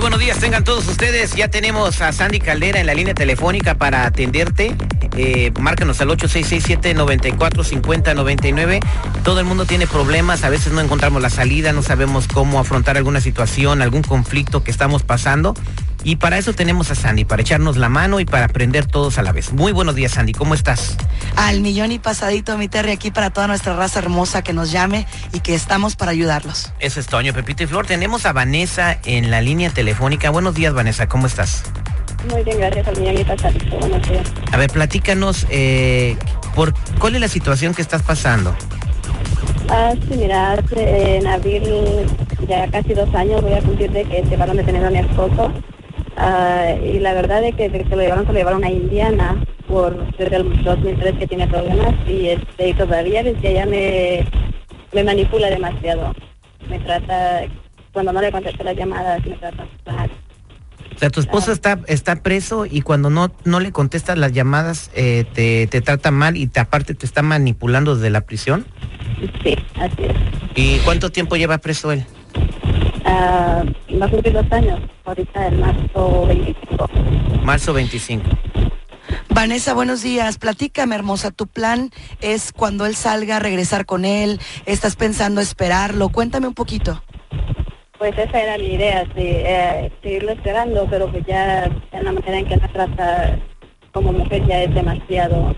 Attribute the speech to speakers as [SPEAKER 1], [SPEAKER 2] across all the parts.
[SPEAKER 1] Muy buenos días, tengan todos ustedes. Ya tenemos a Sandy Caldera en la línea telefónica para atenderte. Eh, márcanos al 8667-945099. Todo el mundo tiene problemas, a veces no encontramos la salida, no sabemos cómo afrontar alguna situación, algún conflicto que estamos pasando. Y para eso tenemos a Sandy, para echarnos la mano y para aprender todos a la vez. Muy buenos días, Sandy, ¿cómo estás?
[SPEAKER 2] Al millón y pasadito, mi Terry, aquí para toda nuestra raza hermosa que nos llame y que estamos para ayudarlos.
[SPEAKER 1] Eso es Toño, Pepito y Flor. Tenemos a Vanessa en la línea telefónica. Buenos días, Vanessa, ¿cómo estás?
[SPEAKER 3] Muy bien, gracias al millón y pasadito. Buenos días.
[SPEAKER 1] A ver, platícanos, eh, por, ¿cuál es la situación que estás pasando?
[SPEAKER 3] Ah, sí, mira, hace, en abril, ya casi dos años, voy a cumplir de que llevaron detenido a mi esposo. Ah, y la verdad es que desde que lo llevaron, se lo llevaron a Indiana por desde el 2003 que tiene problemas y, este, y todavía desde allá me, me manipula demasiado. Me trata, cuando no le contesto las llamadas, me trata mal.
[SPEAKER 1] O sea, tu esposo está, está preso y cuando no, no le contestas las llamadas eh, te, te trata mal y te, aparte te está manipulando desde la prisión.
[SPEAKER 3] Sí, así es.
[SPEAKER 1] ¿Y cuánto tiempo lleva preso él?
[SPEAKER 3] Ah, va a cumplir dos años, ahorita en marzo 25.
[SPEAKER 1] Marzo 25.
[SPEAKER 2] Vanessa, buenos días. Platícame, hermosa. Tu plan es cuando él salga, regresar con él. ¿Estás pensando esperarlo? Cuéntame un poquito.
[SPEAKER 3] Pues esa era mi idea, sí, eh, seguirlo esperando, pero que ya en la manera en que me trata como mujer ya es demasiado.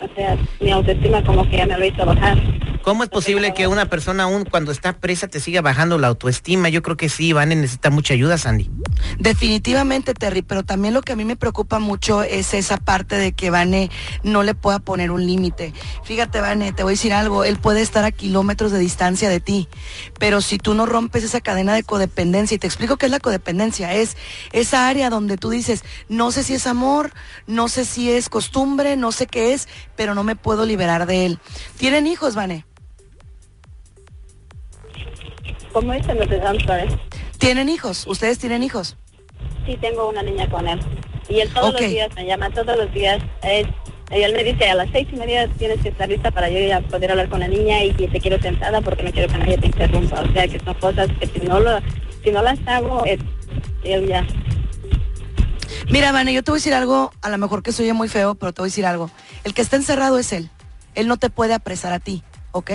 [SPEAKER 3] O sea, mi autoestima como que ya me lo hizo bajar.
[SPEAKER 1] ¿Cómo es posible que una persona aún cuando está presa te siga bajando la autoestima? Yo creo que sí, Vane necesita mucha ayuda, Sandy.
[SPEAKER 2] Definitivamente, Terry, pero también lo que a mí me preocupa mucho es esa parte de que Vane no le pueda poner un límite. Fíjate, Vane, te voy a decir algo, él puede estar a kilómetros de distancia de ti, pero si tú no rompes esa cadena de codependencia, y te explico qué es la codependencia, es esa área donde tú dices, no sé si es amor, no sé si es costumbre, no sé qué es, pero no me puedo liberar de él. ¿Tienen hijos, Vane?
[SPEAKER 3] ¿Cómo? No te saber.
[SPEAKER 2] ¿Tienen hijos? ¿Ustedes tienen hijos?
[SPEAKER 3] Sí, tengo una niña con él. Y él todos
[SPEAKER 2] Ok.
[SPEAKER 3] los días me llama, todos los días. Él, él me dice, a las seis y media tienes que estar lista para yo ya poder hablar con la niña y que te quiero sentada porque no quiero que nadie te interrumpa. O sea, que son cosas que si no, lo, si no las hago, él, él ya.
[SPEAKER 2] Mira, Vane, yo te voy a decir algo, a lo mejor que soy muy feo, pero te voy a decir algo. El que está encerrado es él. Él no te puede apresar a ti, ¿ok?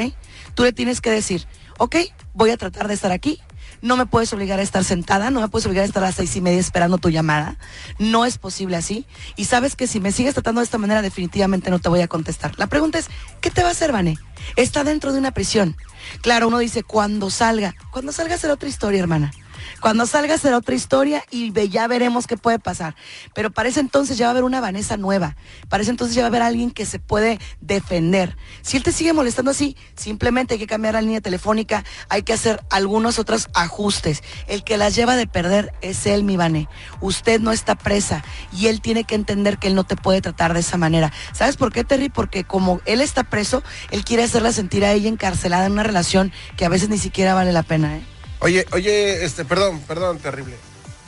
[SPEAKER 2] Tú le tienes que decir, ok, voy a tratar de estar aquí. No me puedes obligar a estar sentada, no me puedes obligar a estar a las seis y media esperando tu llamada. No es posible así. Y sabes que si me sigues tratando de esta manera, definitivamente no te voy a contestar. La pregunta es, ¿qué te va a hacer, Vane? Está dentro de una prisión. Claro, uno dice, cuando salga. Cuando salga será otra historia, hermana. Cuando salga será otra historia y ya veremos qué puede pasar. Pero para ese entonces ya va a haber una Vanessa nueva. Para ese entonces ya va a haber alguien que se puede defender. Si él te sigue molestando así, simplemente hay que cambiar la línea telefónica, hay que hacer algunos otros ajustes. El que las lleva de perder es él, mi Vané. Usted no está presa y él tiene que entender que él no te puede tratar de esa manera. ¿Sabes por qué, Terry? Porque como él está preso, él quiere hacerla sentir a ella encarcelada en una relación que a veces ni siquiera vale la pena, ¿eh?
[SPEAKER 4] Oye, oye, este, perdón, perdón, terrible.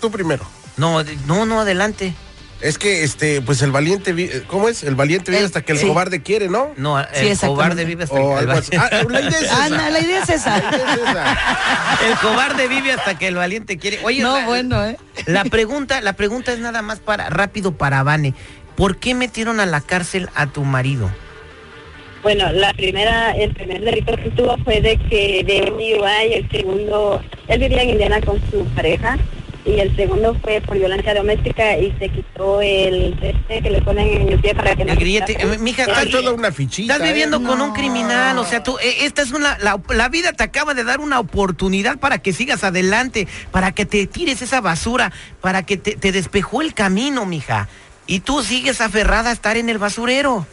[SPEAKER 4] Tú primero.
[SPEAKER 1] No, no, no, adelante.
[SPEAKER 4] Es que, este, pues el valiente, vi- ¿cómo es? El valiente vive
[SPEAKER 2] El-
[SPEAKER 4] hasta que el
[SPEAKER 2] sí.
[SPEAKER 4] cobarde quiere, ¿no?
[SPEAKER 1] No,
[SPEAKER 2] Sí,
[SPEAKER 1] el cobarde vive hasta que el valiente-
[SPEAKER 4] Ah, la idea es esa.
[SPEAKER 2] Ana, la idea es
[SPEAKER 4] La
[SPEAKER 2] esa.
[SPEAKER 4] idea es esa.
[SPEAKER 1] El cobarde vive hasta que el valiente quiere. Oye,
[SPEAKER 2] No,
[SPEAKER 1] la,
[SPEAKER 2] bueno, ¿eh?
[SPEAKER 1] la pregunta, la pregunta es nada más para rápido para Vane. ¿Por qué metieron a la cárcel a tu marido?
[SPEAKER 3] Bueno, la primera, el primer delito que tuvo fue de que de un DUI, el segundo, él vivía en Indiana con su pareja y el segundo fue por violencia doméstica y se quitó el este que le ponen en el pie para que no
[SPEAKER 1] El
[SPEAKER 3] se
[SPEAKER 1] grillete. Eh, mija,
[SPEAKER 4] Está
[SPEAKER 1] estás,
[SPEAKER 4] toda una fichita.
[SPEAKER 1] estás
[SPEAKER 4] ¿eh?
[SPEAKER 1] viviendo con un
[SPEAKER 2] No.
[SPEAKER 1] criminal. O sea, tú, eh, esta es una. La, la vida te acaba de dar una oportunidad para que sigas adelante, para que te tires esa basura, para que te, te despejó el camino, mija. Y tú sigues aferrada a estar en el basurero.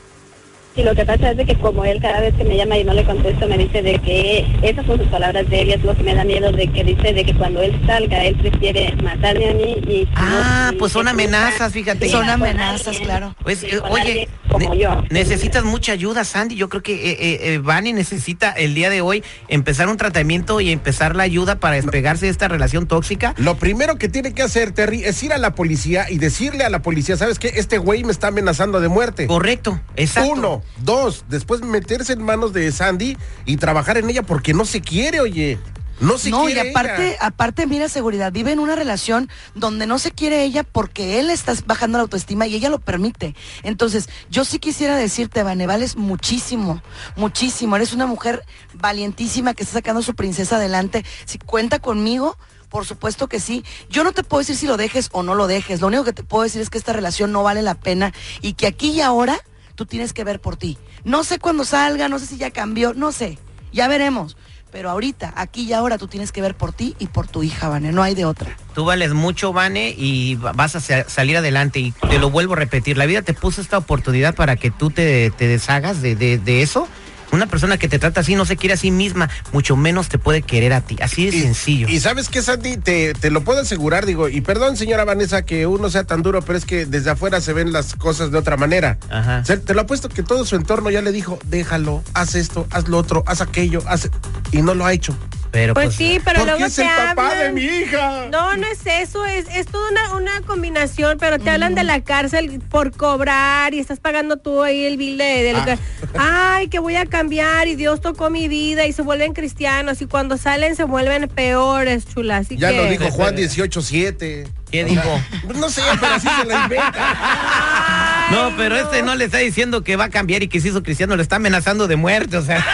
[SPEAKER 3] Sí, lo que pasa es de que como él cada vez que me llama y no le contesto me dice de que esas son sus palabras de él y es lo que me da miedo de que dice de que cuando él salga él prefiere matarme a mí y
[SPEAKER 1] Ah,
[SPEAKER 3] y
[SPEAKER 1] pues son
[SPEAKER 3] que
[SPEAKER 1] amenazas, fíjate.
[SPEAKER 2] Son amenazas,
[SPEAKER 3] alguien,
[SPEAKER 2] claro.
[SPEAKER 1] Pues,
[SPEAKER 3] sí,
[SPEAKER 1] eh, oye,
[SPEAKER 3] como
[SPEAKER 1] ne-
[SPEAKER 3] yo.
[SPEAKER 1] necesitas mucha ayuda, Sandy. Yo creo que eh, eh, eh, Vani necesita el día de hoy empezar un tratamiento y empezar la ayuda para despegarse de esta relación tóxica.
[SPEAKER 4] Lo primero que tiene que hacer, Terry, es ir a la policía y decirle a la policía, ¿sabes qué? Este güey me está amenazando de muerte.
[SPEAKER 1] Correcto, exacto.
[SPEAKER 4] Uno, dos, después meterse en manos de Sandy y trabajar en ella porque no se quiere, oye. No se
[SPEAKER 2] no, y
[SPEAKER 4] quiere.
[SPEAKER 2] aparte,
[SPEAKER 4] ella.
[SPEAKER 2] aparte, mira, seguridad, vive en una relación donde no se quiere ella porque él está bajando la autoestima y ella lo permite. Entonces, yo sí quisiera decirte, Vane, vales muchísimo, muchísimo. Eres una mujer valientísima que está sacando a su princesa adelante. Si cuenta conmigo, por supuesto que sí. Yo no te puedo decir si lo dejes o no lo dejes. Lo único que te puedo decir es que esta relación no vale la pena y que aquí y ahora tú tienes que ver por ti. No sé cuándo salga, no sé si ya cambió, no sé. Ya veremos. Pero ahorita, aquí y ahora, tú tienes que ver por ti y por tu hija, Vane. No hay de otra.
[SPEAKER 1] Tú vales mucho, Vane, y va- vas a sa- salir adelante. Y te lo vuelvo a repetir, la vida te puso esta oportunidad para que tú te, deshagas de, de- de eso. Una persona que te trata así no se quiere a sí misma, mucho menos te puede querer a ti. Así de
[SPEAKER 4] Y-
[SPEAKER 1] sencillo.
[SPEAKER 4] Y sabes qué, Sandy, te, te lo puedo asegurar, digo, y perdón, señora Vanessa, que uno sea tan duro, pero es que desde afuera se ven las cosas de otra manera.
[SPEAKER 1] Ajá.
[SPEAKER 4] Te lo apuesto que todo su entorno ya le dijo, déjalo, haz esto, haz lo otro, haz aquello, haz... Y no lo ha hecho.
[SPEAKER 1] Pero
[SPEAKER 5] Pues sí, pero
[SPEAKER 4] Porque
[SPEAKER 5] luego
[SPEAKER 4] es
[SPEAKER 5] te
[SPEAKER 4] el papá de mi hija.
[SPEAKER 5] No, no es eso, es, es toda una, una combinación, pero te hablan de la cárcel por cobrar y estás pagando tú ahí el bill de, de
[SPEAKER 4] Ah.
[SPEAKER 5] Ay, que voy a cambiar y Dios tocó mi vida y se vuelven cristianos y cuando salen se vuelven peores, chula. Así
[SPEAKER 4] Ya
[SPEAKER 5] que...
[SPEAKER 4] lo dijo Juan 18-7.
[SPEAKER 1] ¿Qué dijo?
[SPEAKER 4] No sé, pero así se la inventa.
[SPEAKER 1] No, pero este no le está diciendo que va a cambiar y que se hizo cristiano, le está amenazando de muerte, o sea.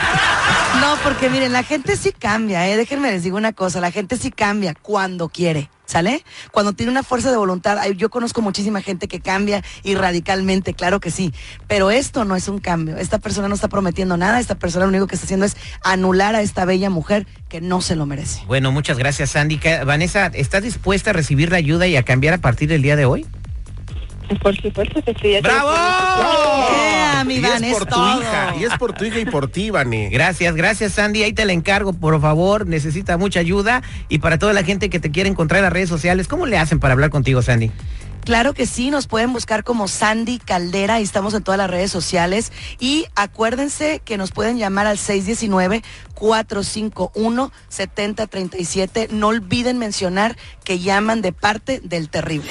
[SPEAKER 2] No, porque miren, la gente sí cambia, ¿eh? Déjenme les digo una cosa, la gente sí cambia cuando quiere, ¿sale? Cuando tiene una fuerza de voluntad, yo conozco muchísima gente que cambia y radicalmente, claro que sí, pero esto no es un cambio, esta persona no está prometiendo nada, esta persona lo único que está haciendo es anular a esta bella mujer que no se lo merece.
[SPEAKER 1] Bueno, muchas gracias, Sandy. Vanessa, ¿estás dispuesta a recibir la ayuda y a cambiar a partir del día de hoy?
[SPEAKER 3] Por supuesto que sí. ya
[SPEAKER 1] ¡Bravo!
[SPEAKER 2] Mi Van,
[SPEAKER 4] es
[SPEAKER 2] es
[SPEAKER 4] por tu
[SPEAKER 2] todo.
[SPEAKER 4] hija, y es por tu hija y por ti, Vane.
[SPEAKER 1] Gracias, gracias, Sandy. Ahí te la encargo, por favor. Necesita mucha ayuda. Y para toda la gente que te quiere encontrar en las redes sociales, ¿cómo le hacen para hablar contigo, Sandy?
[SPEAKER 2] Claro que sí, nos pueden buscar como Sandy Caldera y estamos en todas las redes sociales. Y acuérdense que nos pueden llamar al 619-451-7037. No olviden mencionar que llaman de parte del terrible.